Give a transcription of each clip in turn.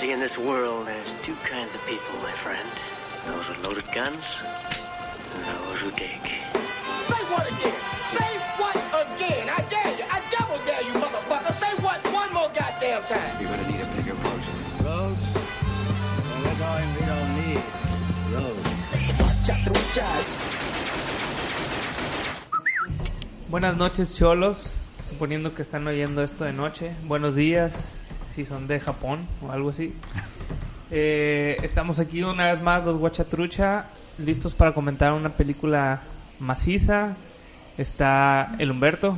see, in this world, there's two kinds of people, my friend. Those with loaded guns, and those who dig. Say what again? Say what again? I dare you. I double dare you, motherfucker. Say what one more goddamn time. You're gonna need a bigger boat. Roads? Well, we're going, we don't need roads. Buenas noches, cholos. Suponiendo que están oyendo esto de noche. Buenos días, si son de Japón o algo así. Eh, estamos aquí una vez más, los Guachatrucha, listos para comentar una película maciza. Está el Humberto,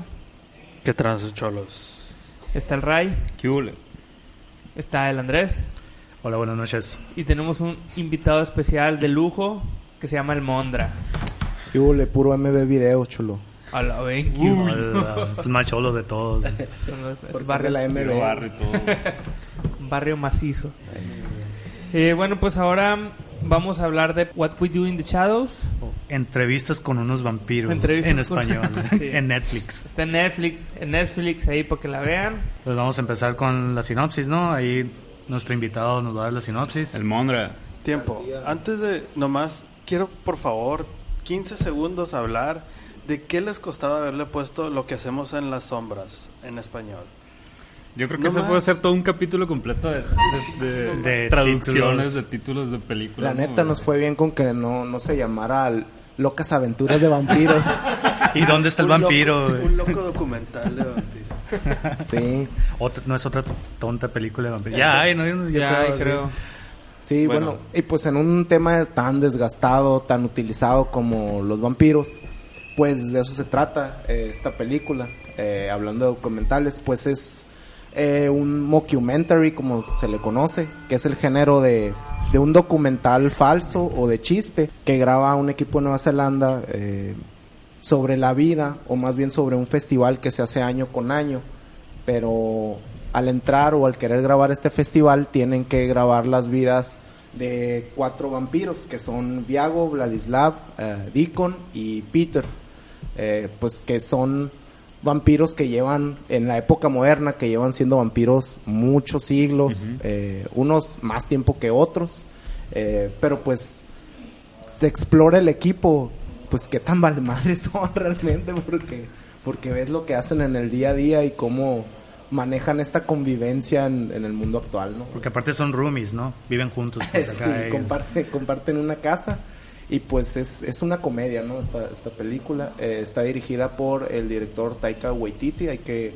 ¿Qué trans, cholos? está el Ray, ¿Qué hule? está el Andrés. Hola, buenas noches. Y tenemos un invitado especial de lujo que se llama el Mondra. Y hubo puro MB video, chulo. A la Hola, es el más cholo de todos. Es barrio, de la MB. barrio macizo. Eh, bueno, pues ahora vamos a hablar de What We Do in the Shadows. Entrevistas con unos vampiros Entrevistas en con- español, Sí. en Netflix. Está en Netflix, en Netflix ahí para que la vean. Pues vamos a empezar con la sinopsis, ¿no? Ahí nuestro invitado nos va a dar la sinopsis. El Mondra. Tiempo. Antes de nomás, quiero por favor 15 segundos hablar de qué les costaba haberle puesto lo que hacemos en las sombras en español. Yo creo que No más. puede hacer todo un capítulo completo de, de- de De traducciones títulos. de títulos de películas. La ¿no? neta nos fue bien con que no, no se llamara Locas Aventuras de Vampiros. ¿Y dónde está el Un loco- vampiro? güey? un loco documental de vampiros. sí, Otra- no es otra tonta película de vampiros. Ya hay, ¿no? Yo Ya, creo, creo. sí, Bueno. bueno. Y pues en un tema tan desgastado, tan utilizado como los vampiros, pues de eso se trata eh, esta película. Eh, hablando de documentales, pues es eh, un mockumentary, como se le conoce, que es el género de, un documental falso o de chiste que graba un equipo de Nueva Zelanda eh, sobre la vida, o más bien sobre un festival que se hace año con año. Pero al entrar o al querer grabar este festival, tienen que grabar las vidas de cuatro vampiros, que son Viago, Vladislav, Deacon y Peter. Eh, pues que son vampiros que llevan en la época moderna que llevan siendo vampiros muchos siglos eh, unos más tiempo que otros eh, pero pues se explora el equipo pues qué tan vale madres son realmente porque porque ves lo que hacen en el día a día y cómo manejan esta convivencia en, en el mundo actual no Porque aparte son roomies, ¿no? Viven juntos. pues, acá, comparten una casa y pues es, es una comedia, ¿no? Esta, esta película Eh, está dirigida por el director Taika Waititi. Hay que,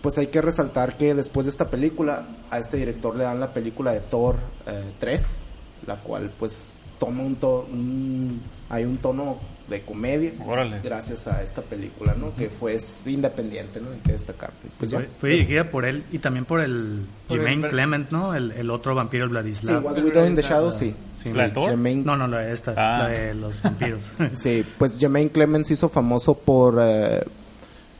pues hay que resaltar que después de esta película a este director le dan la película de Thor eh, 3, la cual pues toma un, to- un- hay un tono de comedia Órale. gracias a esta película, ¿no? Que fue es independiente, ¿no? Hay que destacar. Pues ya. Fue, fue dirigida por él y también por el Jermaine Clement, ¿no? El, el otro vampiro, el Sí, Vladislav. What We Do in the Shadows, sí. Sí. Jermaine- No, no, la de esta, Ah. la de los vampiros. Sí, pues Jermaine Clemens hizo famoso por eh,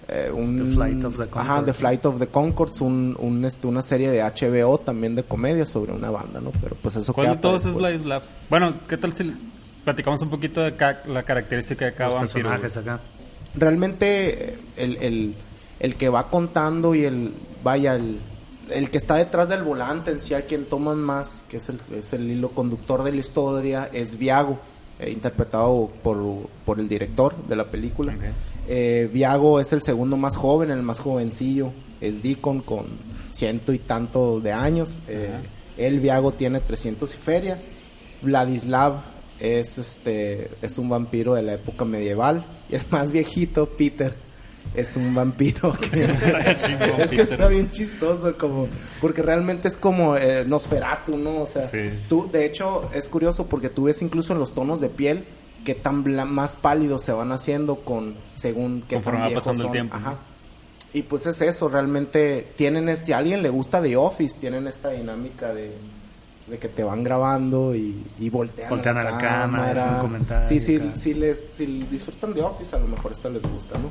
eh, un... The Flight of the Ajá, Conchords. The Flight of the Concords, un, un, este, una serie de HBO también de comedia sobre una banda, ¿no? Pero pues eso ¿Cuál queda de todos para es. Vladislav? Bueno, ¿qué tal si platicamos un poquito de ca- la característica de cada los vampiro? personajes acá. Realmente el, el, el que va contando y el... Vaya, el, el que está detrás del volante en sí, a quien toman más, que es el, es el hilo conductor de la historia, es Viago, eh, interpretado por, por el director de la película. Eh, Viago es el segundo más joven, el más jovencillo. Es Deacon con ciento y tanto de años. Eh, él, Viago, tiene 300 y feria. Vladislav es, este, es un vampiro de la época medieval. Y el más viejito, Peter, es un vampiro que, es que está bien chistoso como porque realmente es como eh, Nosferatu no o sea Sí. tú de hecho es curioso porque tú ves incluso en los tonos de piel que tan más pálidos se van haciendo con según que Conforme va pasando el tiempo, Ajá. y pues es eso realmente tienen este a alguien le gusta The Office tienen esta dinámica de de que te van grabando y, y voltean, Voltean a a la, la cámara, cámara. un comentario Sí, sí, si les si disfrutan de Office, a lo mejor esta les gusta, ¿no?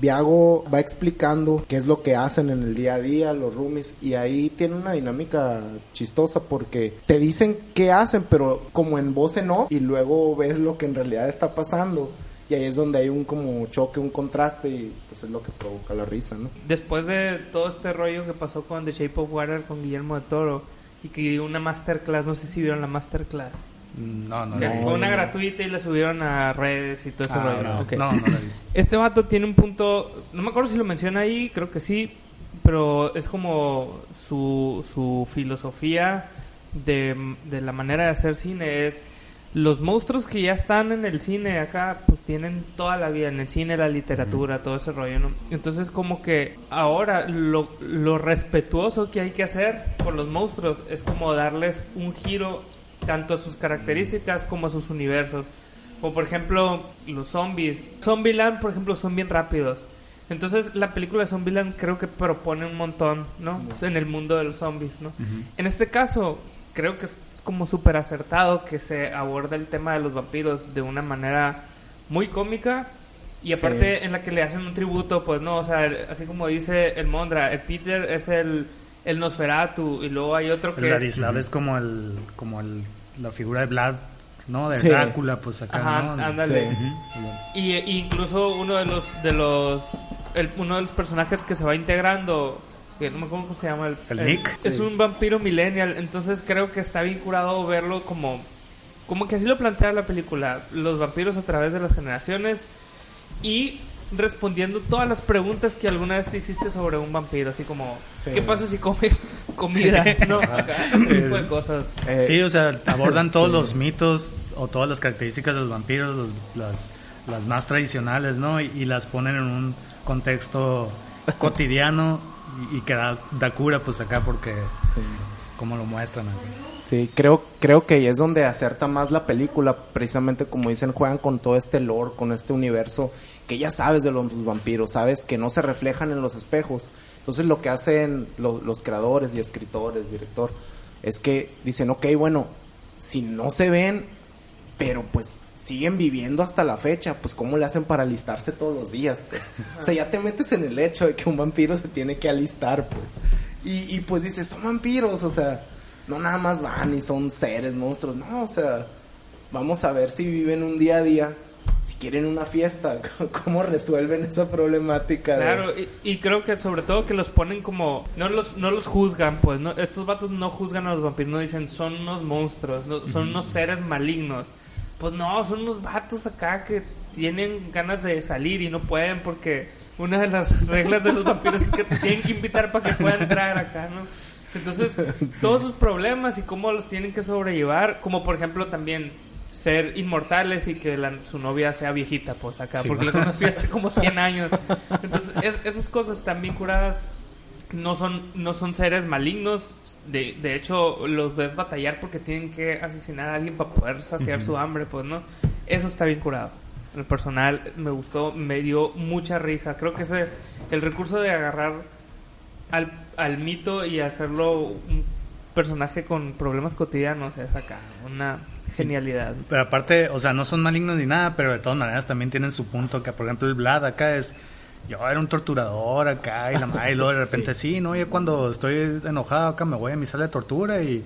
Viago va explicando qué es lo que hacen en el día a día los roomies y ahí tiene una dinámica chistosa porque te dicen qué hacen pero como en voz en off y luego ves lo que en realidad está pasando y ahí es donde hay un como choque, un contraste y pues es lo que provoca la risa, ¿no? Después de todo este rollo que pasó con The Shape of Water con Guillermo de Toro y que dio una masterclass, no sé si vieron la masterclass. No, no, que no. fue una gratuita y la subieron a redes y todo ese Ah, no, no, no la vi. Este vato tiene un punto, no me acuerdo si lo menciona ahí, creo que sí, pero es como su, su filosofía de, de la manera de hacer cine es los monstruos que ya están en el cine acá, pues tienen toda la vida en el cine, la literatura, todo ese rollo, ¿no? Entonces como que ahora lo, lo respetuoso que hay que hacer por los monstruos es como darles un giro tanto a sus características como a sus universos. O por ejemplo, los zombies. Zombieland, por ejemplo, son bien rápidos. Entonces, la película de Zombieland creo que propone un montón, ¿no? En el mundo de los zombies, ¿no? En este caso, creo que es como súper acertado que se aborda el tema de los vampiros de una manera muy cómica y aparte en la que le hacen un tributo, pues no, o sea, así como dice el Mondra, el Peter es el, el Nosferatu y luego hay otro que El es... Ladislav es como el, como el, la figura de Vlad, ¿no? De Sí. Drácula, pues acá, Ajá, ¿no? ándale. Sí. Y, y incluso uno de los de los el- uno de los personajes que se va integrando que no me acuerdo cómo se llama el, El Nick. es un vampiro millennial entonces creo que está bien curado verlo como como que así lo plantea la película los vampiros a través de las generaciones y respondiendo todas las preguntas que alguna vez te hiciste sobre un vampiro así como Sí. qué pasa si come comida no Acá, ese tipo de cosas Eh, Sí, o sea, abordan todos Sí. los mitos o todas las características de los vampiros, los- las, las más tradicionales, ¿no? Y, y las ponen en un contexto cotidiano y, y que da, da cura, pues acá, porque sí. como lo muestran. acá. Sí, creo, creo que es donde acerta más la película, precisamente como dicen, juegan con todo este lore, con este universo que ya sabes de los vampiros, sabes que no se reflejan en los espejos. Entonces lo que hacen lo- los creadores y escritores, director, es que dicen, ok, bueno, si no se ven, pero pues siguen viviendo hasta la fecha, pues cómo le hacen para alistarse todos los días, pues. O sea, ya te metes en el hecho de que un vampiro se tiene que alistar, pues. Y, y pues dices, son vampiros, o sea, no nada más van y son seres, monstruos, no, o sea, vamos a ver si viven un día a día, si quieren una fiesta, cómo resuelven esa problemática. de- Claro, y, y creo que sobre todo que los ponen como... No los, no los juzgan, pues. No, estos vatos no juzgan a los vampiros. No dicen, son unos monstruos, no- son unos seres malignos. Pues no, son unos vatos acá que tienen ganas de salir y no pueden porque una de las reglas de los vampiros es que te tienen que invitar para que puedan entrar acá, ¿no? Entonces, todos sus problemas y cómo los tienen que sobrellevar, como por ejemplo también ser inmortales y que la- su novia sea viejita, pues acá, Sí, porque va. la conocí hace como 100 años. Entonces, es- esas cosas están bien curadas. No son, no son seres malignos. De, de hecho, los ves batallar porque tienen que asesinar a alguien para poder saciar su hambre, pues, ¿no? Eso está bien curado. El personal me gustó, me dio mucha risa. Creo que ese, el recurso de agarrar al, al mito y hacerlo un personaje con problemas cotidianos es acá una genialidad. Pero aparte, o sea, no son malignos ni nada, pero de todas maneras también tienen su punto, que por ejemplo el Vlad acá es, yo era un torturador acá y la madre, y luego de repente sí, no, yo cuando estoy enojado acá me voy a mi sala de tortura y,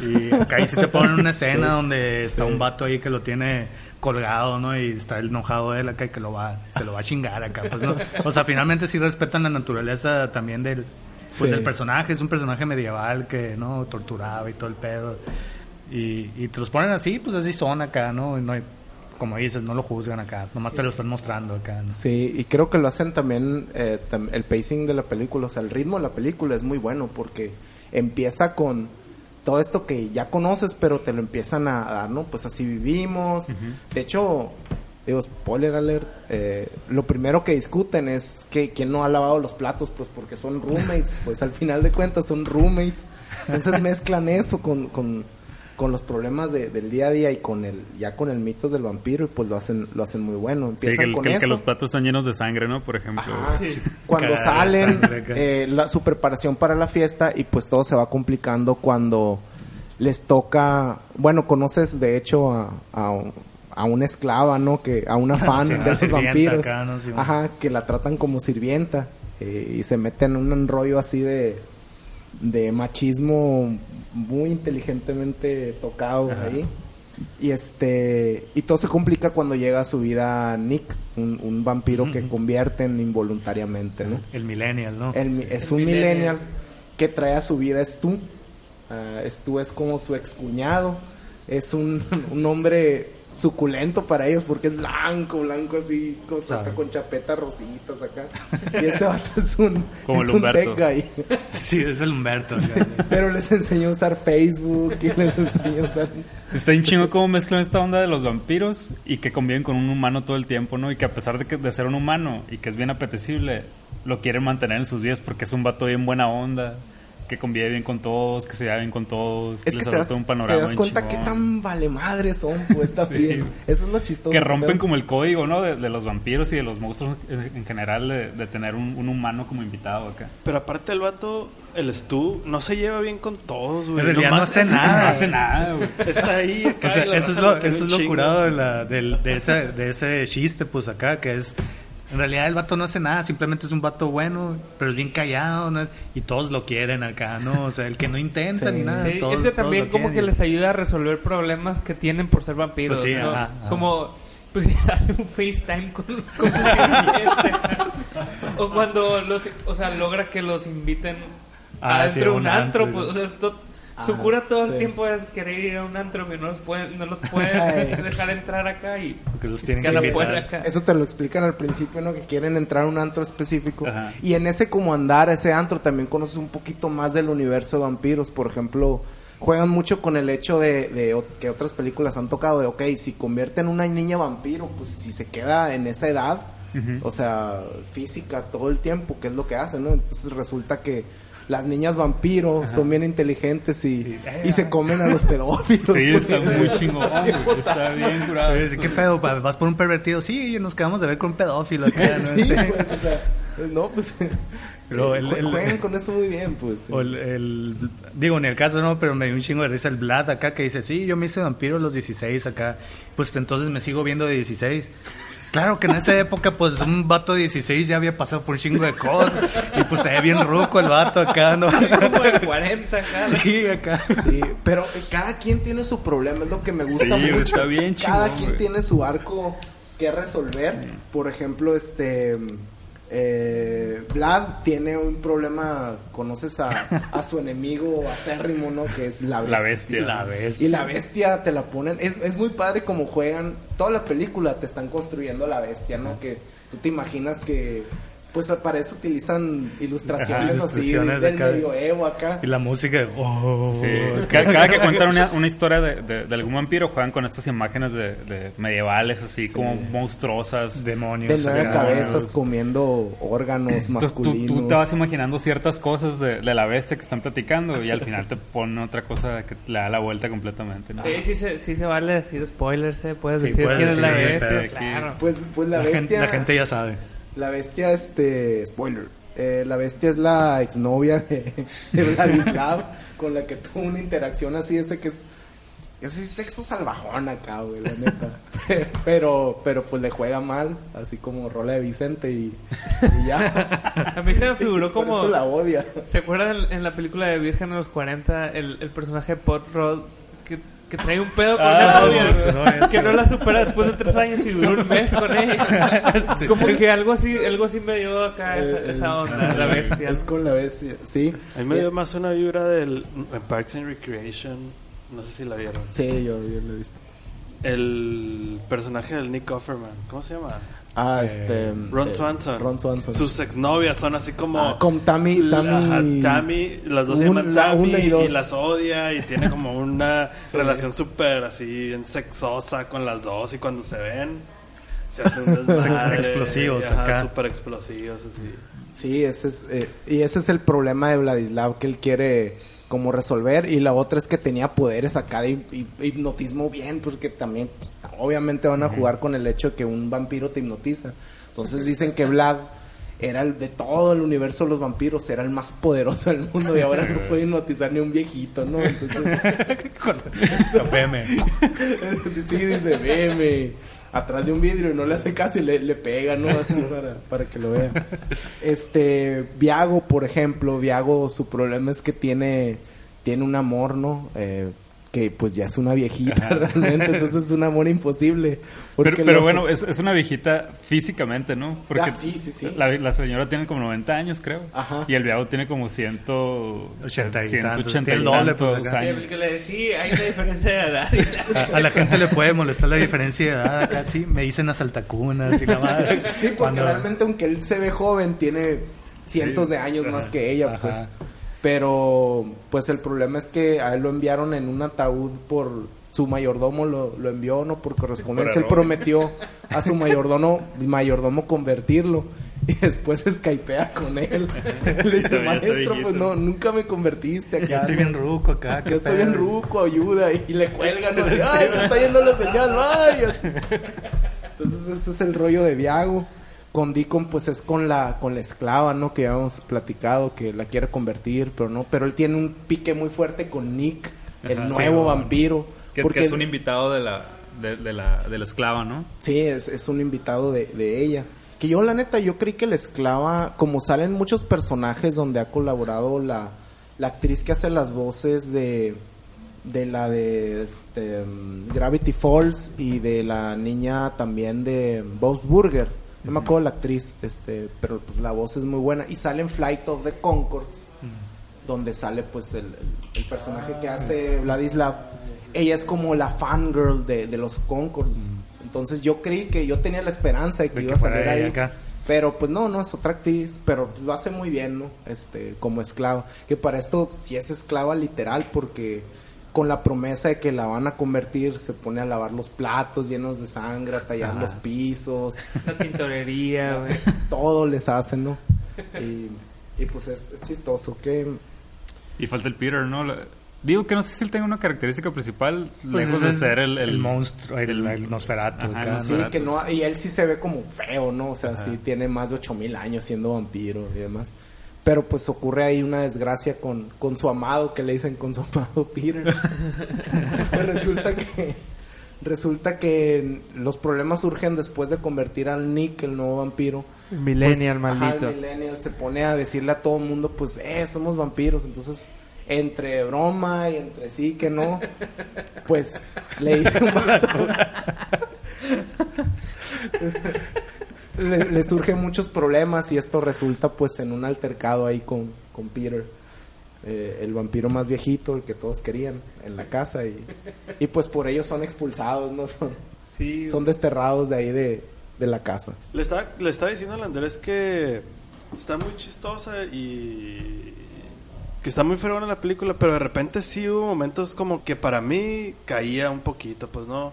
y acá ahí sí te ponen una escena donde está un vato ahí que lo tiene colgado, ¿no? Y está el enojado él acá y que lo va, se lo va a chingar acá, pues, ¿no? O sea, finalmente sí respetan la naturaleza también del, pues, del personaje, es un personaje medieval que, ¿no? Torturaba y todo el pedo. Y, y te los ponen así, pues así son acá, ¿no? Y no hay- como dices, no lo juzgan acá, nomás te lo están mostrando acá, ¿no? Sí, y creo que lo hacen también eh, el pacing de la película, o sea, el ritmo de la película es muy bueno porque empieza con todo esto que ya conoces, pero te lo empiezan a dar, ¿no? Pues así vivimos. De hecho, digo, spoiler alert, eh, lo primero que discuten es que quién no ha lavado los platos, pues porque son roommates, pues al final de cuentas son roommates. Entonces mezclan eso con, con, con los problemas de- del día a día y con el ya con el mitos del vampiro y pues lo hacen lo hacen muy bueno. Sí, Empiezan que, el- con que, que eso. los platos están llenos de sangre, ¿no? Por ejemplo. Ajá. Sí. Cuando salen, eh, la, su preparación para la fiesta y pues todo se va complicando cuando les toca, bueno, conoces de hecho a, a, a una esclava, ¿no? Que a una fan Sí, de esos vampiros, acá, ¿no? Sí, ajá, que la tratan como sirvienta eh, y se meten en un rollo así de de machismo muy inteligentemente tocado ahí. Y este y todo se complica cuando llega a su vida Nick, un, un vampiro que convierten involuntariamente, ¿no? El millennial, ¿no? El es El un millennial. millennial que trae a su vida es tú. Ah, Stu es como su excuñado. Es un, un hombre suculento para ellos porque es blanco, blanco así, está hasta con chapetas rositas acá. Y este vato es un, Como es un tech guy. Sí, es el Humberto. Pero les enseñó a usar Facebook y les enseñó a usar... Está bien chingo cómo mezclan esta onda de los vampiros y que conviven con un humano todo el tiempo, ¿no? Y que a pesar de, que, de ser un humano y que es bien apetecible, lo quieren mantener en sus vidas porque es un vato bien buena onda, que convive bien con todos, que se lleva bien con todos, que Es que les te das, un te panorama das bien cuenta qué tan vale madre son, pues Sí. también. Eso es lo chistoso. Que te rompen das- como el código, ¿no? De, de los vampiros y de los monstruos en, en general, de, de tener un, un humano como invitado acá. Pero aparte el vato, el Stu, no se lleva bien con todos, güey. En realidad no hace nada. No hace nada, güey. Está ahí. acá O sea, eso es lo, eso es lo curado de, la, del- de, ese, de ese chiste, pues acá, que es. En realidad el vato no hace nada, simplemente es un vato bueno, pero es bien callado, ¿no? y todos lo quieren acá, ¿no? O sea, el que no intenta Sí. ni nada. Sí, todos- es que también como que les ayuda a resolver problemas que tienen por ser vampiros. Pues sí, ¿no? ajá, ajá. Como pues hace un FaceTime con, con su o cuando los, o sea, logra que los inviten Ah, adentro sí, de a un un antro, antro. pues, o sea, esto- su cura todo sí. el tiempo es querer ir a un antro que no los pueden, no los puede dejar entrar acá y Porque los y tienen que acá. Eso te lo explican al principio, ¿no? Que quieren entrar a un antro específico. Ajá. Y en ese como andar, ese antro, también conoces un poquito más del universo de vampiros. Por ejemplo, juegan mucho con el hecho de, de o- que otras películas han tocado de, ok, si convierten una niña vampiro, pues si se queda en esa edad, o sea, física todo el tiempo, que es lo que hacen, ¿no? Entonces resulta que las niñas vampiro son bien inteligentes y, y se comen a los pedófilos. Sí, pues. está muy chingón, güey. Está bien curado. ¿Qué pedo? ¿Vas por un pervertido? Sí, nos quedamos de ver con un pedófilo acá, ¿no? Sí, Este, pues, o sea, no, pues Pero el- el- juegan con eso muy bien, pues. sí. O el, el- digo, en el caso no, pero me dio un chingo de risa el Vlad acá que dice, sí, yo me hice vampiro a los 16 acá, pues entonces me sigo viendo de 16. Claro que en esa época, pues un vato de 16 ya había pasado por un chingo de cosas y pues se ve bien ruco el vato acá, ¿no? Como de 40 acá. Sí, acá. Sí, pero eh, cada quien tiene su problema, es lo que me gusta Sí, mucho. está bien Cada chingón, quien güey. tiene su arco que resolver. Por ejemplo, este eh, Vlad tiene un problema, conoces a, a su enemigo acérrimo, ¿no? Que es la bestia. La bestia. La bestia. Y la bestia te la ponen. Es, es muy padre como juegan. Toda la película te están construyendo la bestia, ¿no? Que tú te imaginas que. Pues para eso utilizan ilustraciones, Ajá, así ilustraciones del acá. medioevo acá. Y la música de... oh. Sí. Ca- Cada, que cuentan una, una historia de, de- de algún vampiro, juegan con estas imágenes de, de medievales, así como monstruosas. Demonios. De nueve acá. cabezas comiendo órganos Entonces tú, masculinos. tú te vas imaginando ciertas cosas de, de la bestia que están platicando y al final te ponen otra cosa que le da la vuelta completamente. ¿no? Sí, sí se, sí se vale decir spoilers, ¿eh? Puedes Sí, decir puedes quién es la bestia, claro. Pues, pues la, La, bestia. gente, la gente ya sabe. La bestia, este. Spoiler. Eh, la bestia es la exnovia de, de Vladislav, con la que tuvo una interacción así, ese que es. Es así sexo salvajón acá, güey, la neta. pero, pero pues le juega mal, así como rola de Vicente y, y ya. A mí se me figuró Por como... eso la odia. ¿Se acuerdan en, la película de Virgen de los 40 el, el personaje Pot Rod que, trae un pedo con Ah, una novia sí, que no la supera después de tres años y duró un mes con ella? Como que algo así, algo así me dio acá esa, Eh, esa onda, la bestia. Es con la bestia, sí. A mí me dio más una vibra del Parks and Recreation. No sé si la vieron. Sí, yo, yo lo he visto. El personaje del Nick Offerman. ¿Cómo se llama? Ah, este. Ron eh, Swanson. Ron Swanson. Sus exnovias son así como. Ah, con Tammy- Tammy- ajá, Tammy, las dos se Un- llaman la Tammy una y las odia y tiene como una Sí. relación súper así, bien sexosa con las dos y cuando se ven se hacen desmadre. Explosivos ajá, acá. Súper explosivos así. Sí, ese es, eh, y ese es el problema de Vladislav que él quiere como resolver y la otra es que tenía poderes acá de hip- hip- hipnotismo bien porque también pues, obviamente van a jugar con el hecho de que un vampiro te hipnotiza. Entonces dicen que Vlad era el de todo el universo de los vampiros era el más poderoso del mundo y ahora no puede hipnotizar ni un viejito no entonces sí dice veme atrás de un vidrio y no le hace caso y le, le pega no así para, para que lo vea. Este Viago por ejemplo Viago su problema es que tiene tiene un amor no Eh, que pues ya es una viejita realmente, entonces es un amor imposible. Pero, pero lo- bueno, es, es una viejita físicamente, ¿no? Porque Ah, sí, sí, sí. La, la señora tiene como 90 años, creo. Ajá. Y el viago tiene como 100, 80 y 180 tantos. y Tiene el doble, pues, años. le sí, hay una diferencia de edad. A, a la gente le puede molestar la diferencia de edad acá, sí. Me dicen asaltacunas y la madre. Sí, porque Cuando- realmente aunque él se ve joven, tiene cientos de años más que ella, Ajá. pues. Pero, pues el problema es que a él lo enviaron en un ataúd por su mayordomo lo, lo envió, ¿no? Por correspondencia. Él prometió a su mayordomo, mayordomo convertirlo. Y después escaipea con él. Le dice, maestro, viejito". pues no, nunca me convertiste acá. Ya estoy bien ruco acá. Yo estoy bien pedo". ruco, ayuda. Y le cuelgan. ¿no? Ay, se está yendo la señal, vaya. Entonces ese es el rollo de Viago. Con Deacon pues es con la con la esclava, ¿no? Que ya hemos platicado, que la quiere convertir, pero no. Pero él tiene un pique muy fuerte con Nick, el Ajá, nuevo vampiro. Que, porque que es un invitado de la, de, de la, de la esclava, ¿no? Sí, es, es un invitado de, de ella. Que yo, la neta, yo creí que la esclava, como salen muchos personajes donde ha colaborado la, la actriz que hace las voces de, de la de este, mm, Gravity Falls y de la niña también de Bob's Burger. No me acuerdo la actriz, este, pero pues la voz es muy buena. Y sale en Flight of the Concords, donde sale pues el, personaje que hace Vladislav. Ella es como la fangirl de, de los Concords. Entonces yo creí que yo tenía la esperanza de que De iba que a salir ahí. acá. Pero pues no, no, es otra actriz, pero pues, lo hace muy bien, ¿no? Este, como esclava. Que para esto sí es esclava literal, porque con la promesa de que la van a convertir, se pone a lavar los platos llenos de sangre, a tallar Ajá. los pisos, La tintorería, güey. todo les hacen, ¿no? Y, y, pues es, es chistoso que... Y falta el Peter, ¿no? La- Digo que no sé si él tenga una característica principal, Pues lejos de es ser el, el, monstruo, el, el Nosferatu. Sí, Nosferatu. que no, y él sí se ve como feo, ¿no? O sea, sí tiene más de 8000 años siendo vampiro y demás. Pero pues ocurre ahí una desgracia con, con su amado, que le dicen con su amado Peter. Pues resulta que resulta que los problemas surgen después de convertir al Nick, el nuevo vampiro. Millennial, Pues, ajá, maldito. el millennial se pone a decirle a todo el mundo, pues, eh, somos vampiros. Entonces, entre broma y entre sí que no, pues, le dice un vato. le, le surgen muchos problemas y esto resulta, pues, en un altercado ahí con, con Peter. eh, el vampiro más viejito, el que todos querían en la casa y, y pues por ello son expulsados, ¿no? Son, Sí, son desterrados de ahí de, de la casa. Le estaba, le estaba diciendo al Andrés que está muy chistosa y que está muy fregona la película, pero de repente sí hubo momentos como que para mí caía un poquito, pues no.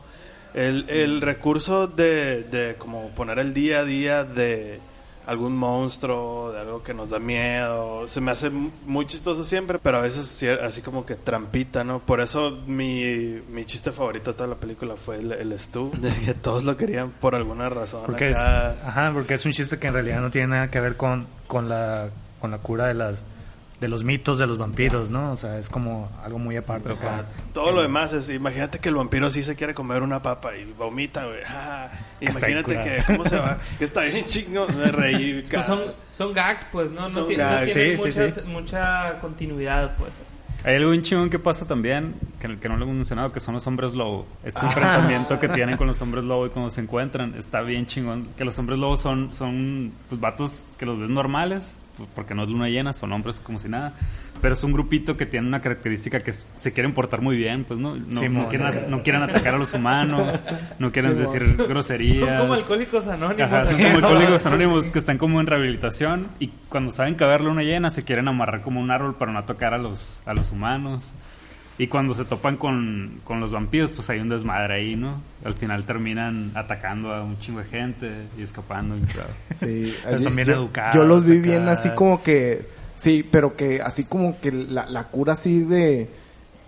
El, el recurso de, de como poner el día a día de algún monstruo, de algo que nos da miedo, se me hace mu- muy chistoso siempre, pero a veces sí, así como que trampita, ¿no? Por eso mi, mi chiste favorito de toda la película fue el, el Stu, de que todos lo querían por alguna razón. Porque es, ajá, porque es un chiste que en realidad no tiene nada que ver con, con la con la cura de las de los mitos de los vampiros, ¿no? O sea, es como algo muy aparte. Todo lo demás es, imagínate que el vampiro sí se quiere comer una papa y vomita, güey. Ah, imagínate que, ¿cómo se va? Que está bien chingo, me reí. Pues son, son gags, pues, ¿no? No, tiene- no tienen sí, sí, muchas- sí. mucha continuidad, pues. Hay algo bien chingón que pasa también, que, que no lo hemos mencionado, que son los hombres lobo. Ese Ah. enfrentamiento que tienen con los hombres lobo y cuando se encuentran, está bien chingón. Que los hombres lobo son, son pues, vatos que los ves normales, porque no es luna llena, son hombres como si nada. Pero es un grupito que tiene una característica que es- se quieren portar muy bien, pues no, no, Simón. no quieren, a- no quieren atacar a los humanos, no quieren decir Son groserías. como alcohólicos anónimos. Ajá, son como alcohólicos anónimos que están como en rehabilitación y cuando saben que va a haber luna llena se quieren amarrar como un árbol para no tocar a los, a los humanos. Y cuando se topan con, con los vampiros, pues hay un desmadre ahí, ¿no? Al final terminan atacando a un chingo de gente y escapando. y claro. Sí, son bien yo, educados Yo los vi acá. bien así como que, sí, pero que así como que la, la cura así de,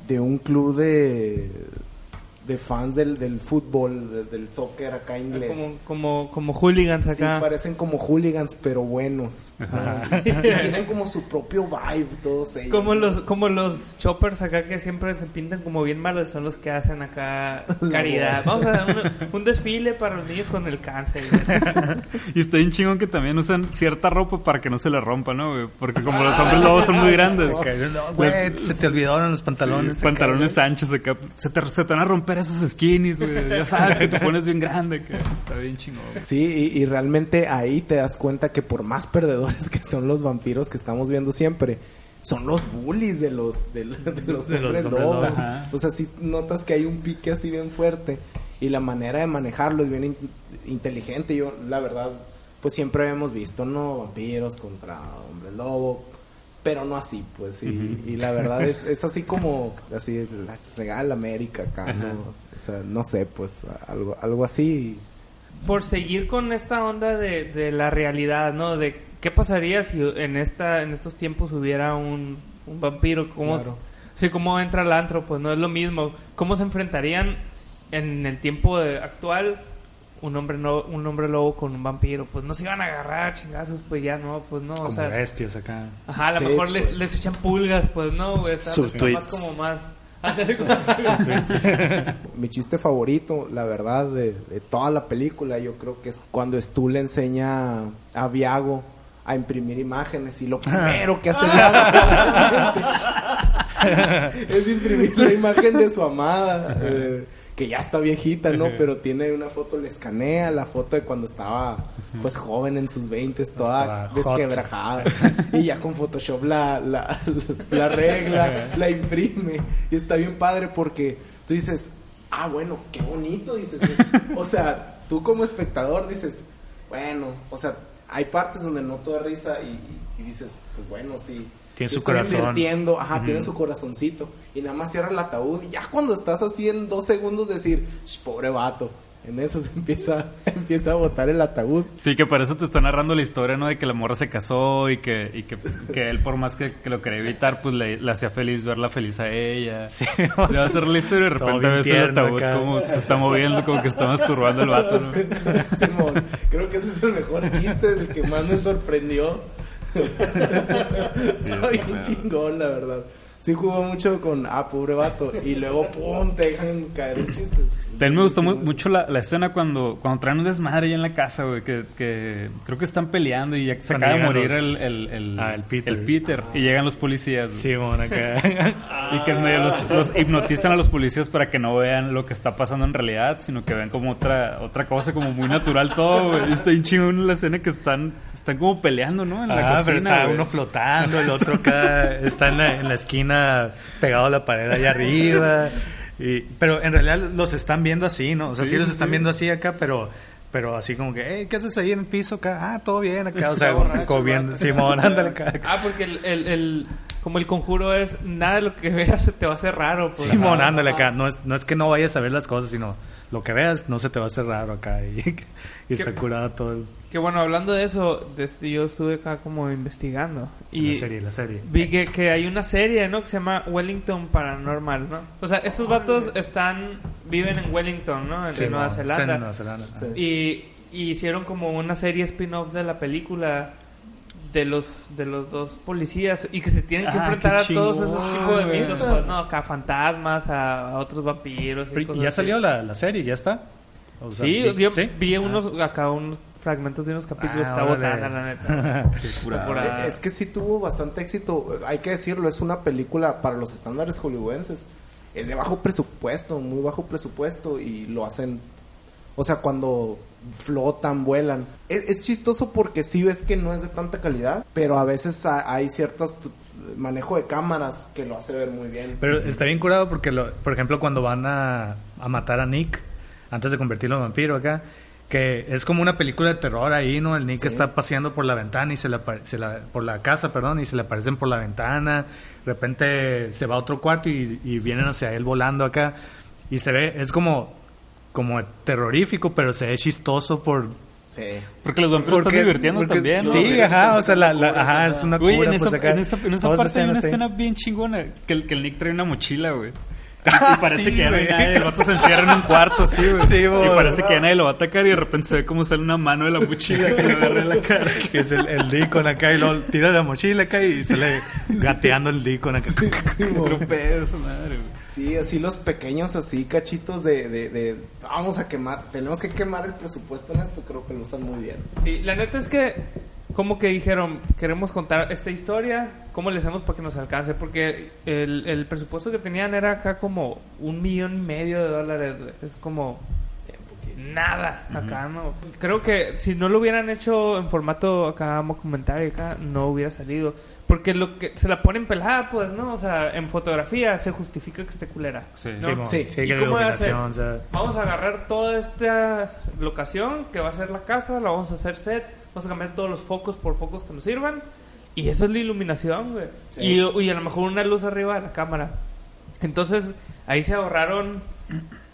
de un club de, de fans del, del fútbol, de- del soccer acá inglés. Como, como, como hooligans Sí, acá. parecen como hooligans, pero buenos. Y tienen como su propio vibe todos ellos. Como los, como los choppers acá que siempre se pintan como bien malos, son los que hacen acá caridad. Vamos a dar un, un desfile para los niños con el cáncer. Y está bien chingón que también usan cierta ropa para que no se le rompa, ¿no, güey? Porque como los hombres lobos son muy grandes. No, güey, se te olvidaron los pantalones. Sí, pantalones anchos acá. Se te, se te van a romper esos skinnies, güey. Ya sabes que te pones bien grande. Que está bien chingón. Sí, y, y realmente ahí te das cuenta que por más perdedores que son los vampiros que estamos viendo siempre, son los bullies de los, de, los- de los De los hombres lobos. O sea, sí notas que hay un pique así bien fuerte y la manera de manejarlo es bien in- inteligente. Yo, la verdad, pues siempre hemos visto, ¿no? Vampiros contra hombres lobo, pero no así, pues. Y, y la verdad es, es así como, así, la regala América acá, ¿no? O sea, no sé, pues, algo, algo así. Por seguir con esta onda de, de la realidad, ¿no? De qué pasaría si en esta en estos tiempos hubiera un, un vampiro. ¿Cómo, Claro. sí, ¿Cómo entra al antro? Pues no es lo mismo. ¿Cómo se enfrentarían en el tiempo de- actual un hombre no, un hombre lobo con un vampiro? Pues no se iban a agarrar chingazos, pues ya no, pues no. o Como sea, bestias acá. Ajá, a lo Sí, mejor les, pues. les echan pulgas, pues no, güey. Más como más. Mi chiste favorito, la verdad, de, de toda la película, yo creo que es cuando Stu le enseña a Viago a imprimir imágenes y lo primero que hace Viago es imprimir la imagen de su amada, eh, que ya está viejita, ¿no? Pero tiene una foto, le escanea la foto de cuando estaba, pues, joven en sus 20, toda desquebrajada. Y ya con Photoshop la, la, la regla, la imprime. Y está bien padre porque tú dices, ah, bueno, qué bonito, dices. es- o sea, tú como espectador dices, bueno, o sea, hay partes donde no te da risa y, y dices, pues bueno, sí. Tiene sí su corazón. divirtiendo, ajá, tiene su corazoncito. Y nada más cierra el ataúd y ya cuando estás así en dos segundos decir, "Sh, pobre vato. En eso se empieza, empieza a botar el ataúd. Sí, que para eso te está narrando la historia, ¿no? De que la morra se casó y que, y que, que él, por más que, que lo quería evitar, pues le, le hacía feliz verla feliz a ella. le va a hacer la historia y de repente ves el ataúd acá. como se está moviendo, como que está masturbando el vato, ¿no? Simón, creo que ese es el mejor chiste, el que más me sorprendió. Está bien chingón, la verdad. Sí jugó mucho con, ah, pobre vato. Y luego, pum, te dejan caer chistes. También me gustó mu- mucho la, la escena cuando, cuando traen un desmadre ahí en la casa, güey, que, que creo que están peleando y ya se Cuando acaba de morir los- el, el, el, Ah, el Peter. Peter, y llegan los policías. güey. Simón acá. Y que los, los hipnotizan a los policías para que no vean lo que está pasando en realidad, sino que vean como otra otra cosa, como muy natural todo, güey. Está bien chingón la escena que están están como peleando, ¿no? En la Ah, cocina, pero está güey. uno flotando, el otro acá está en la, en la esquina pegado a la pared allá arriba. Y, pero en realidad los están viendo así, ¿no? O sea, sí, Sí, los están sí. viendo así acá, pero pero así como que, hey, ¿qué haces ahí en el piso acá? Ah, todo bien acá. O sea, como bien. Simón, ándale acá. Ah, porque el, el, el- como el conjuro es nada de lo que veas se te va a hacer raro. Pues. Simón, ándale acá. No es, no es que no vayas a ver las cosas, sino lo que veas no se te va a hacer raro acá. Y, y está curado todo el- Que bueno, hablando de eso, desde yo estuve acá como investigando. Y la serie, la serie. vi que, que hay una serie, ¿no? Que se llama Wellington Paranormal, ¿no? O sea, estos vatos están, viven en Wellington, ¿no? En Simón, Nueva Zelanda. en Nueva Zelanda. Sí. Y, y hicieron como una serie spin-off de la película de los de los dos policías y que se tienen que Ah, enfrentar a todos esos tipos de mitos, pues, no, acá fantasmas, a, a otros vampiros. y Pero, cosas ¿Y ya así. salió la, la serie? ¿Ya está? O sea, Sí, vi- yo ¿sí? vi Ah. unos acá unos fragmentos de unos capítulos, Ah, está botana la neta. Eh, Es que sí tuvo bastante éxito, hay que decirlo, es una película para los estándares hollywoodenses. Es de bajo presupuesto, muy bajo presupuesto y lo hacen, o sea, cuando flotan, vuelan. Es, es chistoso porque sí ves que no es de tanta calidad, pero a veces ha- hay ciertos manejo de cámaras que lo hace ver muy bien. Pero está bien curado porque, lo, por ejemplo, cuando van a, a matar a Nick, antes de convertirlo en vampiro acá, que es como una película de terror ahí, ¿no? El Nick Sí. está paseando por la ventana y se le se la, por la casa, perdón, y se le aparecen por la ventana. De repente se va a otro cuarto y, y vienen hacia él volando acá. Y se ve, es como, como terrorífico, pero se ve chistoso por... Sí. Porque los vampiros están porque- divirtiendo porque- también, ¿no? Sí, ajá, o sea, la, la- ajá, es una Güey, cura, en esa, pues, acá. en esa, en esa parte hay una escena bien chingona que el, que el Nick trae una mochila, güey. Y parece sí, que ya no hay nadie. El vato se encierra en un cuarto, así, güey. Sí, y parece que ya nadie lo va a atacar y de repente se ve como sale una mano de la mochila que le agarra en la cara. Que es el, el Deacon acá y luego tira la mochila acá y sale gateando el Deacon acá. Trupeo esa madre, güey. Sí, así los pequeños, así cachitos de, de, de, vamos a quemar, tenemos que quemar el presupuesto en esto, creo que lo usan muy bien. Sí, la neta es que como que dijeron, queremos contar esta historia, ¿cómo le hacemos para que nos alcance? Porque el, el presupuesto que tenían era acá como un millón y medio de dólares, es como nada acá, ¿no? Creo que si no lo hubieran hecho en formato acá documentario acá, no hubiera salido. Porque lo que se la ponen pelada, pues, ¿no? O sea, en fotografía se justifica que esté culera. Sí. ¿no? Sí, Sí. sí, ¿Y cómo va a o sea, Vamos a agarrar toda esta locación que va a ser la casa, la vamos a hacer set, vamos a cambiar todos los focos por focos que nos sirvan. Y eso es la iluminación, güey. Sí. Y, y a lo mejor una luz arriba de la cámara. Entonces, ahí se ahorraron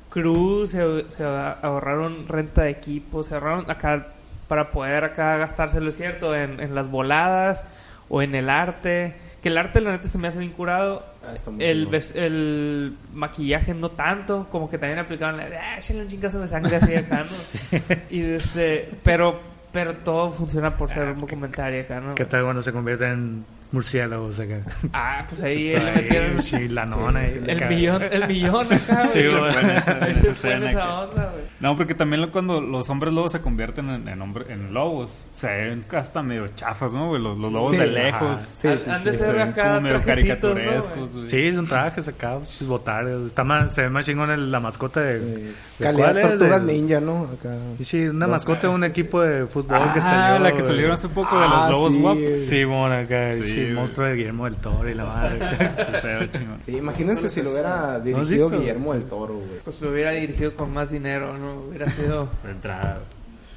cruz, se, se ahorraron renta de equipo, se ahorraron acá para poder acá gastárselo, es cierto, en, en las voladas o en el arte. Que el arte, la neta, se me hace bien curado. Ah, está El, ves- el maquillaje no tanto, como que también aplicaban la de, ah, un chingazo de sangre así acá, ¿no? Y este, pero, pero todo funciona por ser un documentario acá, ¿no? ¿Qué tal cuando se convierte en murciélagos acá? Ah, pues ahí le metieron Sí, la nona ahí. el acá. millón, el millón acá, Sí, güey. Fue en esa- esa esa que- onda, güey. No, porque también lo- cuando los hombres lobos se convierten en, en, hombre- en lobos, se ven hasta medio chafas, ¿no? güey? Los, los lobos Sí, de lejos. Sí, Han- sí, han sí, de sí, ser se ven acá como medio trajecitos, ¿no, caricaturescos, güey? güey. Sí, son trajes acá, botares. Está más, se ve más chingón el- la mascota de. ¿de calidad cuál es? tortugas ninja, ¿no? Acá. Sí, sí, una mascota de un equipo de fútbol que Ah, salió. la que salieron hace poco de Ah, los lobos sí. guapos. Sí, bueno, acá. Sí, monstruo de Guillermo del Toro y la madre. Se ve chingón. Sí, imagínense si lo hubiera dirigido? Guillermo del Toro, güey. Pues lo hubiera dirigido con más dinero, ¿no? Hubiera sido... De entrada.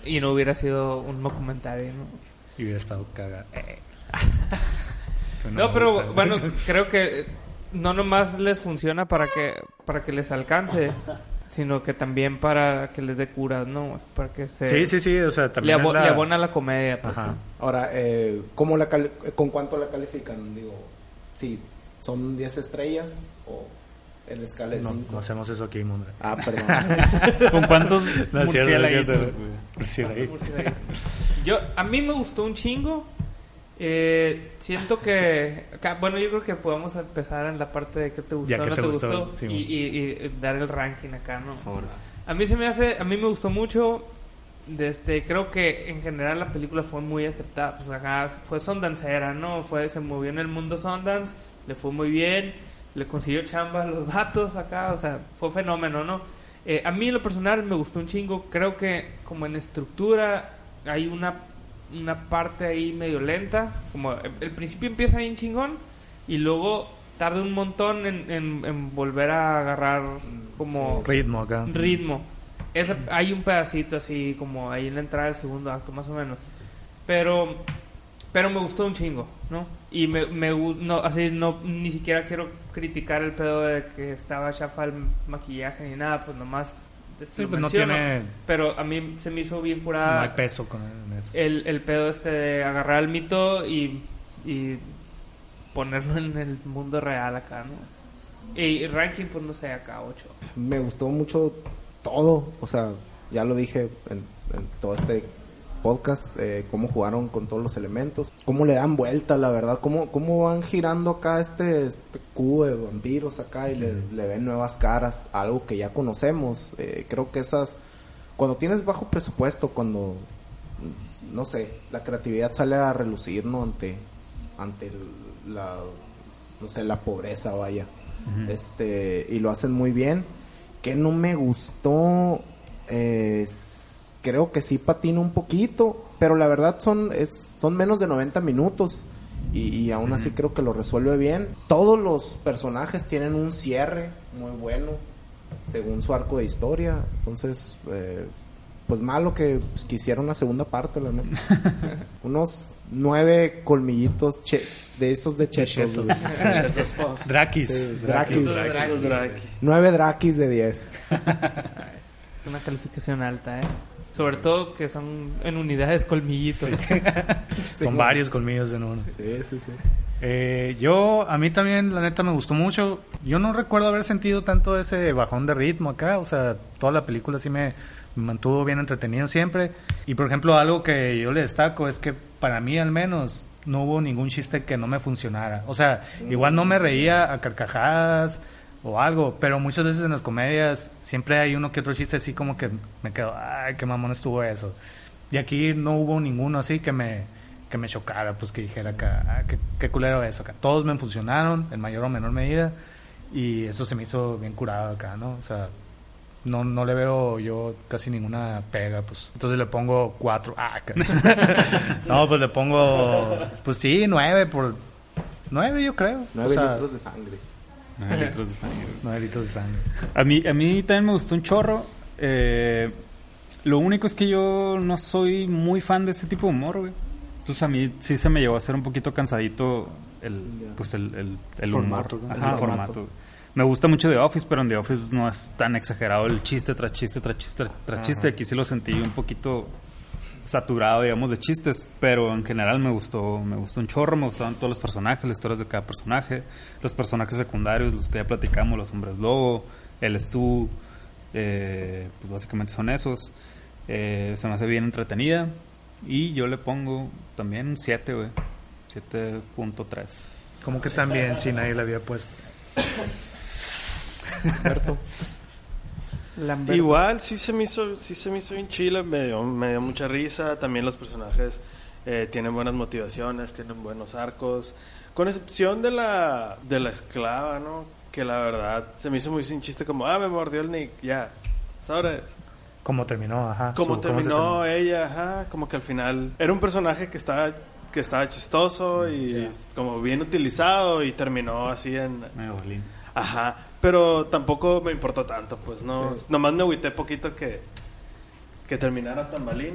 Y no hubiera sido un documentario, ¿no? y hubiera estado cagado. No, pero bueno, creo que no nomás les funciona para que para que les alcance, sino que también para que les dé curas, ¿no? Para que se Sí, sí, sí, o sea, le, también. abo- es la- le abona la comedia. pues, Ajá. Ahora, eh, ¿cómo la cali- ¿con cuánto la califican? Digo, sí, ¿son 10 estrellas o en la escala de No, 5? no hacemos eso aquí, hombre. Ah, perdón. ¿Con cuántos No murciélaguitos. Yo a mí me gustó un chingo. Eh, siento que acá- bueno, yo creo que podemos empezar en la parte de qué te gustó, Ya, ¿qué no te te, gustó? gustó, Sí, y, y- y dar el ranking acá, ¿no? A mí se me hace, a mí me gustó mucho. De este, creo que en general la película fue muy aceptada. Pues acá fue Sundancera, ¿no? Fue, se movió en el mundo Sundance, le fue muy bien, le consiguió chamba a los vatos acá, o sea, fue fenómeno, ¿no? Eh, a mí en lo personal me gustó un chingo. Creo que como en estructura hay una, una parte ahí medio lenta. Como el, principio empieza bien chingón y luego tarda un montón en, en- en volver a agarrar como Ritmo acá. ritmo. Ese- hay un pedacito así como ahí en la entrada del segundo acto más o menos. Pero pero me gustó un chingo, ¿no? Y me, me no así no ni siquiera quiero criticar el pedo de que estaba chafa el maquillaje ni nada, pues nomás este, Sí, lo pues no tiene- pero a mí se me hizo bien No curada hay peso con eso. el, el pedo este de agarrar el mito y, y ponerlo en el mundo real acá, ¿no? Y ranking, pues no sé, acá 8. Me gustó mucho todo, o sea, ya lo dije en, en todo este podcast, eh, cómo jugaron con todos los elementos, cómo le dan vuelta, la verdad, cómo, cómo van girando acá este, este cubo de vampiros acá y le, le ven nuevas caras, algo que ya conocemos. Eh, creo que esas, cuando tienes bajo presupuesto, cuando, no sé, la creatividad sale a relucir, ¿no? Ante, ante la, no sé, la pobreza, vaya. Este, y lo hacen muy bien. Que no me gustó, eh, creo que sí patina un poquito, pero la verdad son, es, son menos de 90 minutos. Y, y aún así creo que lo resuelve bien. Todos los personajes tienen un cierre muy bueno, según su arco de historia. Entonces, eh, pues malo que pues, quisiera una segunda parte, la neta. Unos nueve colmillitos che- de esos de chetos. Drakis. Sí, Drakis. Drakis. Nueve Drakis de 10. Es una calificación alta, ¿eh? Sobre todo que son en unidades colmillitos. Son varios colmillos en uno. Sí, sí, sí. Eh, yo, a mí también, la neta, me gustó mucho. Yo no recuerdo haber sentido tanto ese bajón de ritmo acá. O sea, toda la película sí me, me mantuvo bien entretenido siempre. Y, por ejemplo, algo que yo le destaco es que para mí, al menos, no hubo ningún chiste que no me funcionara. O sea, igual no me reía a carcajadas o algo, pero muchas veces en las comedias siempre hay uno que otro chiste así como que me quedo, ay, qué mamón estuvo eso. Y aquí no hubo ninguno así que me, que me chocara, pues que dijera acá, ah, qué, qué culero eso acá. Todos me funcionaron, en mayor o menor medida, y eso se me hizo bien curado acá, ¿no? O sea, no, no le veo yo casi ninguna pega, pues. Entonces le pongo cuatro. Ah, no, pues le pongo, pues sí, nueve por... Nueve yo creo. Nueve O sea, litros de sangre. Nueve litros de sangre. Nueve litros de sangre. A mí, a mí también me gustó un chorro. Eh, lo único es que yo no soy muy fan de ese tipo de humor, güey. Entonces a mí sí se me llevó a ser un poquito cansadito el, pues el, el, el Formato, humor. Ajá, El formato. Me gusta mucho The Office, pero en The Office no es tan exagerado el chiste tras chiste tras chiste tras chiste. Aquí sí lo sentí un poquito saturado, digamos, de chistes, pero en general me gustó, me gustó un chorro, me gustaban todos los personajes, las historias de cada personaje, los personajes secundarios, los que ya platicamos, los hombres lobo, el Stu, eh, pues básicamente son esos. Eh, se me hace bien entretenida y yo le pongo también un 7, güey, 7.3. Como que también, si nadie le había puesto. Lamberto. Igual, sí se me hizo, sí se me hizo bien chila, me dio, me dio mucha risa. También los personajes eh, tienen buenas motivaciones, tienen buenos arcos. Con excepción de la, de la esclava, ¿no? Que la verdad se me hizo muy sin chiste, como, ah, me mordió el Nick, ya, ¿sabes? Cómo terminó, ajá. Su- cómo terminó ella, ajá, como que al final era un personaje que estaba que estaba chistoso y como bien utilizado y terminó así en Medio ajá, pero tampoco me importó tanto, pues no, nomás me agüité poquito que que terminara tan malín.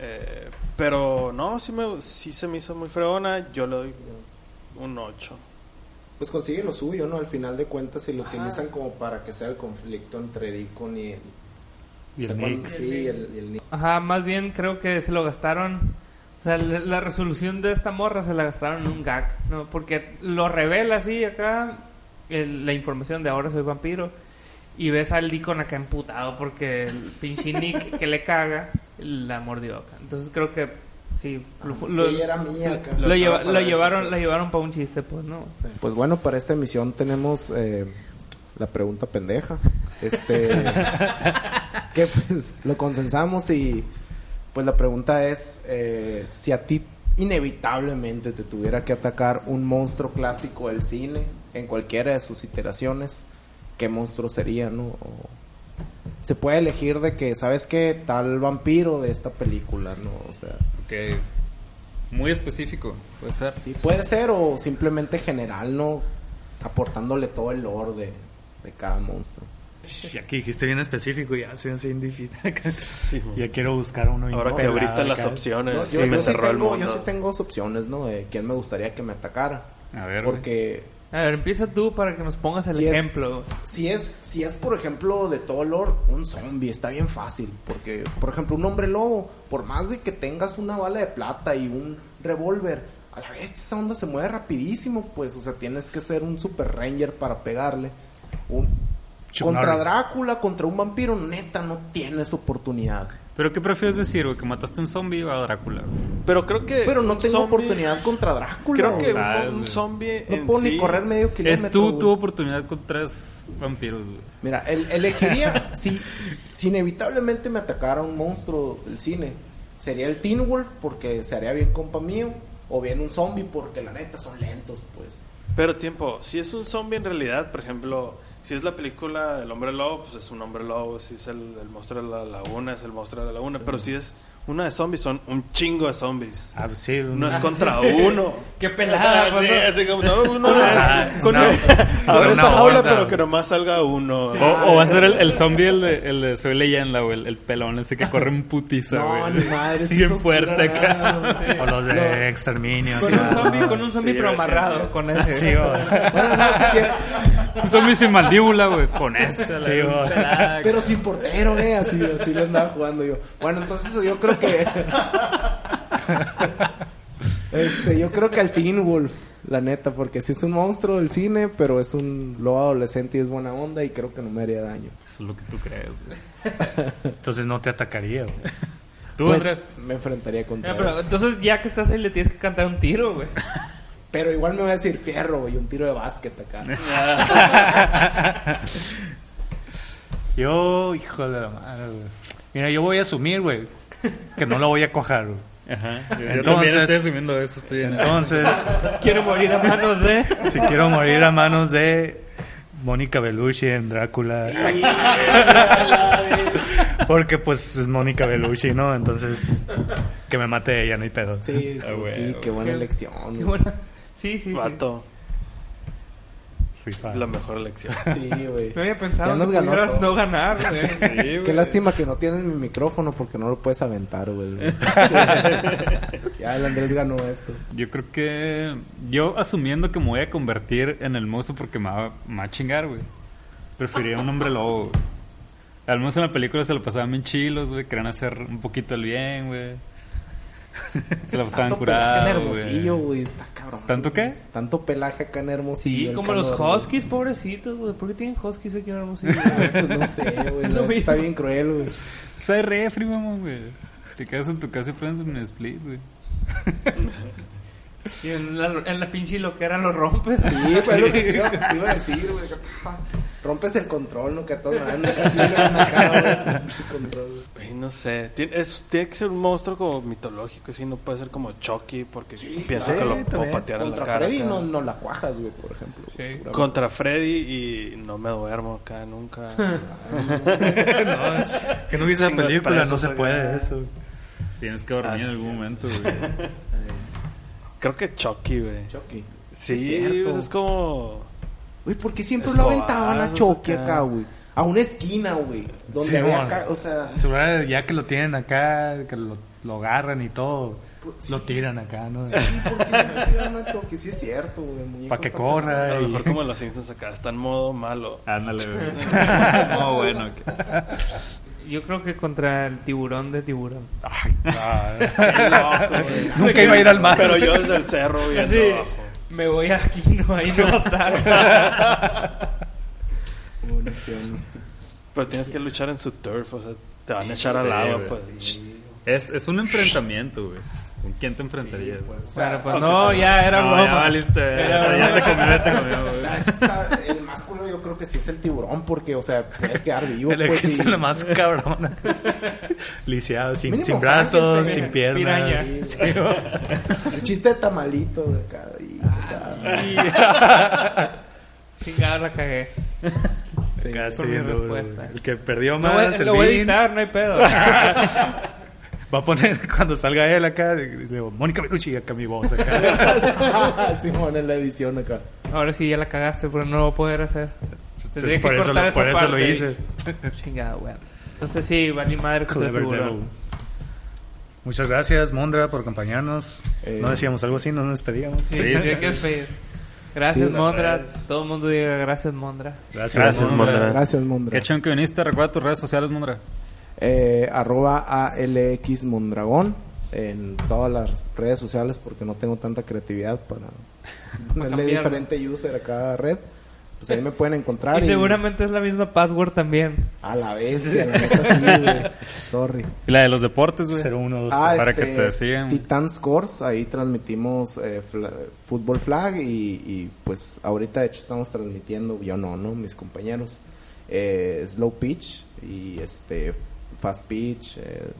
Eh, pero no, sí me sí se me hizo muy fregona, yo le doy un 8. Pues consigue lo suyo, ¿no? Al final de cuentas, si lo utilizan como para que sea el conflicto entre Deacon y el... Y o sea, el cuando- Nick. Sí, el, y el Nick. Ajá, más bien creo que se lo gastaron. O sea, la, la resolución de esta morra se la gastaron en un gag, ¿no? Porque lo revela así acá, el- la información de ahora soy vampiro. Y ves al Deacon acá emputado porque el pinche Nick que le caga la mordió acá. Entonces creo que sí, lo, lo- era mía acá. lo Lo lleva- usaron para lo llevaron, pues. la llevaron para un chiste, pues, ¿no? Pues bueno, para esta emisión tenemos eh, la pregunta pendeja. Este. que pues lo consensamos y. Pues la pregunta es: eh, si a ti inevitablemente te tuviera que atacar un monstruo clásico del cine, en cualquiera de sus iteraciones, ¿qué monstruo sería, no? O- se puede elegir de que, ¿sabes qué? Tal vampiro de esta película, ¿no? O sea, Ok. Muy específico, puede ser. Sí, puede ser o simplemente general, ¿no? Aportándole todo el lore de, de cada monstruo. Y aquí dijiste bien específico, ya se hace bien difícil. acá. Sí, ya quiero buscar uno. y Ahora no que abriste las opciones, No, sí yo, me yo sí cerró el tengo, mundo. yo sí tengo dos opciones, ¿no? De quién me gustaría que me atacara. A ver, güey. A ver, empieza tú para que nos pongas el si es, ejemplo. si es, si es, por ejemplo, de todo lore, un zombie, está bien fácil. Porque, por ejemplo, un hombre lobo, por más de que tengas una bala de plata y un revólver, a la vez esa onda se mueve rapidísimo, pues, o sea, tienes que ser un super ranger para pegarle. Un, contra. Drácula, contra un vampiro, neta, no tienes oportunidad. ¿Pero qué prefieres decir, güey? ¿Que mataste a un zombie o a Drácula? güey? Pero creo que Pero no tengo zombie- oportunidad contra Drácula. Creo que sabes, un, zombie no en puedo sí- ni correr medio kilómetro. Es tú, tu oportunidad con tres vampiros, güey. Mira, el- elegiría, si, si inevitablemente me atacara un monstruo del cine, sería el Teen Wolf porque se haría bien compa mío, o bien un zombie porque la neta son lentos, pues. Pero tiempo, si es un zombie en realidad, por ejemplo, si es la película El Hombre Lobo, pues es un Hombre Lobo. Si es el, el monstruo de la laguna, es el monstruo de la laguna. Pero si es una de zombies, son un chingo de zombies. Ah, sí, No es Ah, contra sí, sí. uno. Qué pelada, Sí, cuando- así como, no, uno. Ah, con no. Abre Una esa jaula, pero güey. que nomás salga uno. O, o va a ser el, el zombie, el de, el de Soy Leyenda, güey. El, el pelón ese que corre en putiza, No, güey. ni madre, sí Bien fuerte acá. O los de No. exterminio. Con un ah, zombie, con un zombie Sí, pero sí, amarrado, sí. con ese. Sí, güey. No, sí. Un zombie sin mandíbula, güey. Con la Sí, güey. Pero sin portero, eh, así, así lo andaba jugando yo. Bueno, entonces yo creo que. este, yo creo que al Teen Wolf, la neta, porque sí es un monstruo del cine, pero es un lobo adolescente y es buena onda y creo que no me haría daño. Eso es lo que tú crees, güey. Entonces no te atacaría, güey. Tú, Pues, Andrés. me enfrentaría contra él. pero entonces ya que estás ahí le tienes que cantar un tiro, güey. Pero igual me voy a decir fierro, güey, un tiro de básquet acá. Yo, hijo de la madre, güey. Mira, yo voy a asumir, güey, que no lo voy a cojar. Ajá. Yo Entonces- también estoy asumiendo eso. Estoy en Entonces, Quiero morir a manos de... si quiero morir a manos de Mónica Bellucci en Drácula. Porque pues es Mónica Bellucci, ¿no? Entonces, que me mate ella, no hay pedo. Sí, Ah, güey, qué buena elección. Qué buena- Sí, sí, sí. Vato, Rifa. la mejor elección. Sí, güey. No había pensado que ganó pudieras todo. no ganar, güey. Qué lástima que no tienes mi micrófono porque no lo puedes aventar, güey. ya el Andrés ganó esto. Yo creo que. Yo asumiendo que me voy a convertir en el mozo porque me va, me va a chingar, güey. Preferiría un hombre lobo, güey. Al menos en la película se lo pasaban bien chilos, güey. Querían hacer un poquito el bien, güey. Se la pasaban Tanto pelaje en Hermosillo, güey. Está cabrón. ¿Tanto qué? Tanto pelaje acá en Hermosillo. Sí, como los huskies, pobrecitos, güey. ¿Por qué tienen huskies aquí en Hermosillo? güey. no sé, güey. Está bien cruel, güey. Soy refri, mamá, güey. Te quedas en tu casa y prendes un split, güey. Y en la, en la pinche loquera lo rompes. Sí, fue lo que yo te iba a decir, güey. Ah, Rompes el control, ¿no? Que a todos maneras nunca sirven acá. Pinche control, güey. No sé. Tiene, es- tiene que ser un monstruo como mitológico, así no puede ser como Chucky, porque pienso que lo puedo patear en la Contra cara. Freddy acá. no, no la cuajas, güey, por ejemplo. Sí. Contra Freddy y no me duermo acá nunca. Que no viste la película, no se puede eso. Tienes que dormir en algún momento, güey. Creo que Chucky, güey. Chucky. Sí, Es cierto. pues es como... Güey, ¿por qué siempre lo aventaban a Chucky acá. güey? A una esquina, güey. Donde Sí, había acá, o sea... Seguro ya que lo tienen acá, que lo, lo agarran y todo, Pues, lo tiran acá, ¿no? Sí, porque siempre tiran a Chucky, sí es cierto, güey. Para que está A corra lo y... mejor como los Simpsons acá, está en modo malo. Ándale, güey. No, bueno. que- Yo creo que contra el tiburón de tiburón. Nunca iba a ir al mar. Pero yo desde el cerro viendo Así, abajo. me voy aquí, no, ahí no va a estar. Una opción. Pero tienes que luchar en su turf, o sea, te van a echar al agua, pues. Es, es un enfrentamiento, güey. ¿Con quién te enfrentarías? Pues, o sea, Claro, pues no, ya era no, broma. ya valiste. Era Ya te comió, ya te comió, güey. la neta está- el más culo yo creo que sí es el tiburón, porque, o sea, puedes quedar vivo, El pues, ejemplo sí. lo más cabrona. Lisiado, sin, Mínimo sin brazos, sin piernas. Piraña. Sí, Sí. El chiste de tamalito, de acá, y, o sea, Chingada, la cagué. sí. Con mi respuesta. El que perdió más, el lo voy a editar, no hay pedo. Va a poner cuando salga él acá, le digo, Mónica Bellucci, acá mi voz. Acá. Simón en la edición acá. Ahora sí ya la cagaste, pero no lo voy a poder hacer. Entonces, que por eso, lo, por eso lo hice. Chingada, weón. Entonces sí, valí madre contra. Devil. Muchas gracias, Mondra, por acompañarnos. Eh, no decíamos algo así, no nos despedíamos. Sí, Sí, sí, sí, que despedir. Gracias, Sí, Mondra. Todo el mundo diga gracias, Mondra. Gracias, Gracias, Mondra. Mondra. Gracias, Mondra. Qué chon que viniste. Recuerda tus redes sociales, Mondra. Eh, arroba ALX Mondragón en todas las redes sociales porque no tengo tanta creatividad para ponerle cambiarlo. diferente user a cada red. Pues ahí me pueden encontrar. Y seguramente es la misma password también. A la vez, la neta sí, güey. Sorry. Y la de los deportes, güey. 01, 2, Ah, para este, que te sigan. Titan Scores, ahí transmitimos eh, Fútbol Flag y, y, pues ahorita de hecho estamos transmitiendo, yo no, ¿no? Mis compañeros, eh, Slow Pitch y este Fast Pitch, eh,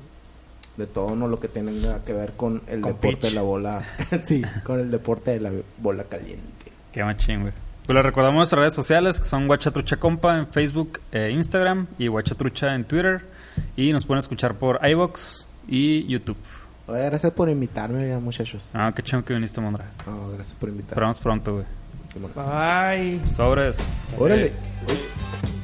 de todo, ¿no? Lo que tenga que ver con el Con deporte pitch. de la bola, sí, con el deporte de la bola caliente. Qué machín, güey. Pues les recordamos nuestras redes sociales que son Guachatrucha Compa en Facebook e Instagram y Guachatrucha en Twitter. Y nos pueden escuchar por iBox y YouTube. Oye, gracias por invitarme, ya, muchachos. Ah, qué chon que viniste, Mondra. No, gracias por invitarme. Esperamos pronto, güey. Bye. Sobres. Órale. Uy.